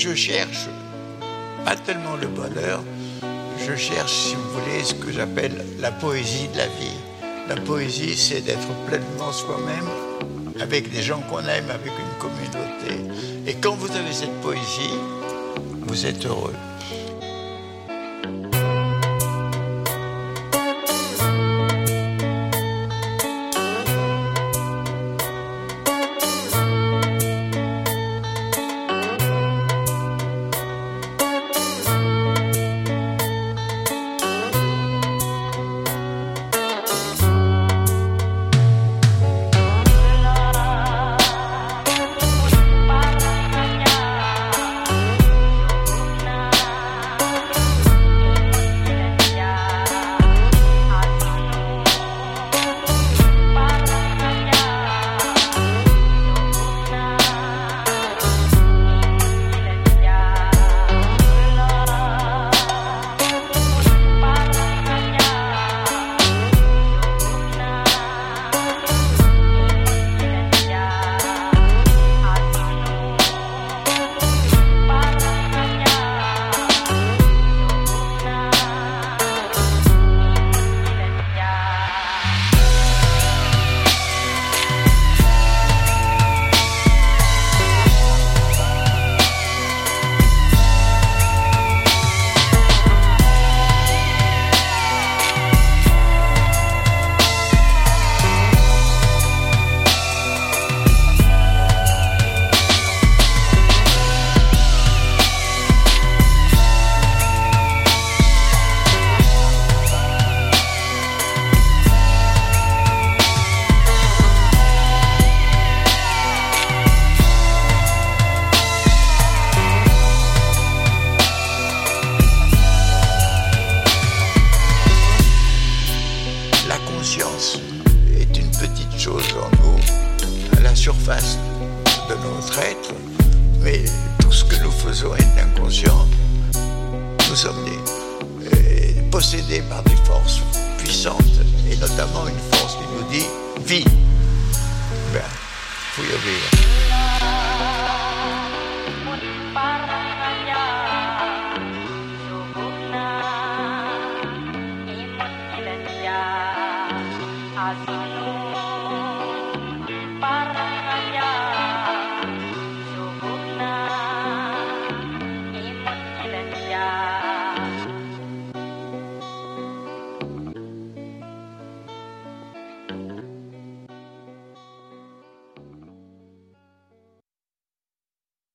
je cherche pas tellement le bonheur, je cherche, si vous voulez, ce que j'appelle la poésie de la vie. La poésie, c'est d'être pleinement soi-même avec des gens qu'on aime, avec une communauté. Et quand vous avez cette poésie, vous êtes heureux. choses en nous, à la surface de notre être, mais tout ce que nous faisons est inconscient. Nous sommes possédés par des forces puissantes, et notamment une force qui nous dit vie. Ben, faut y obéir.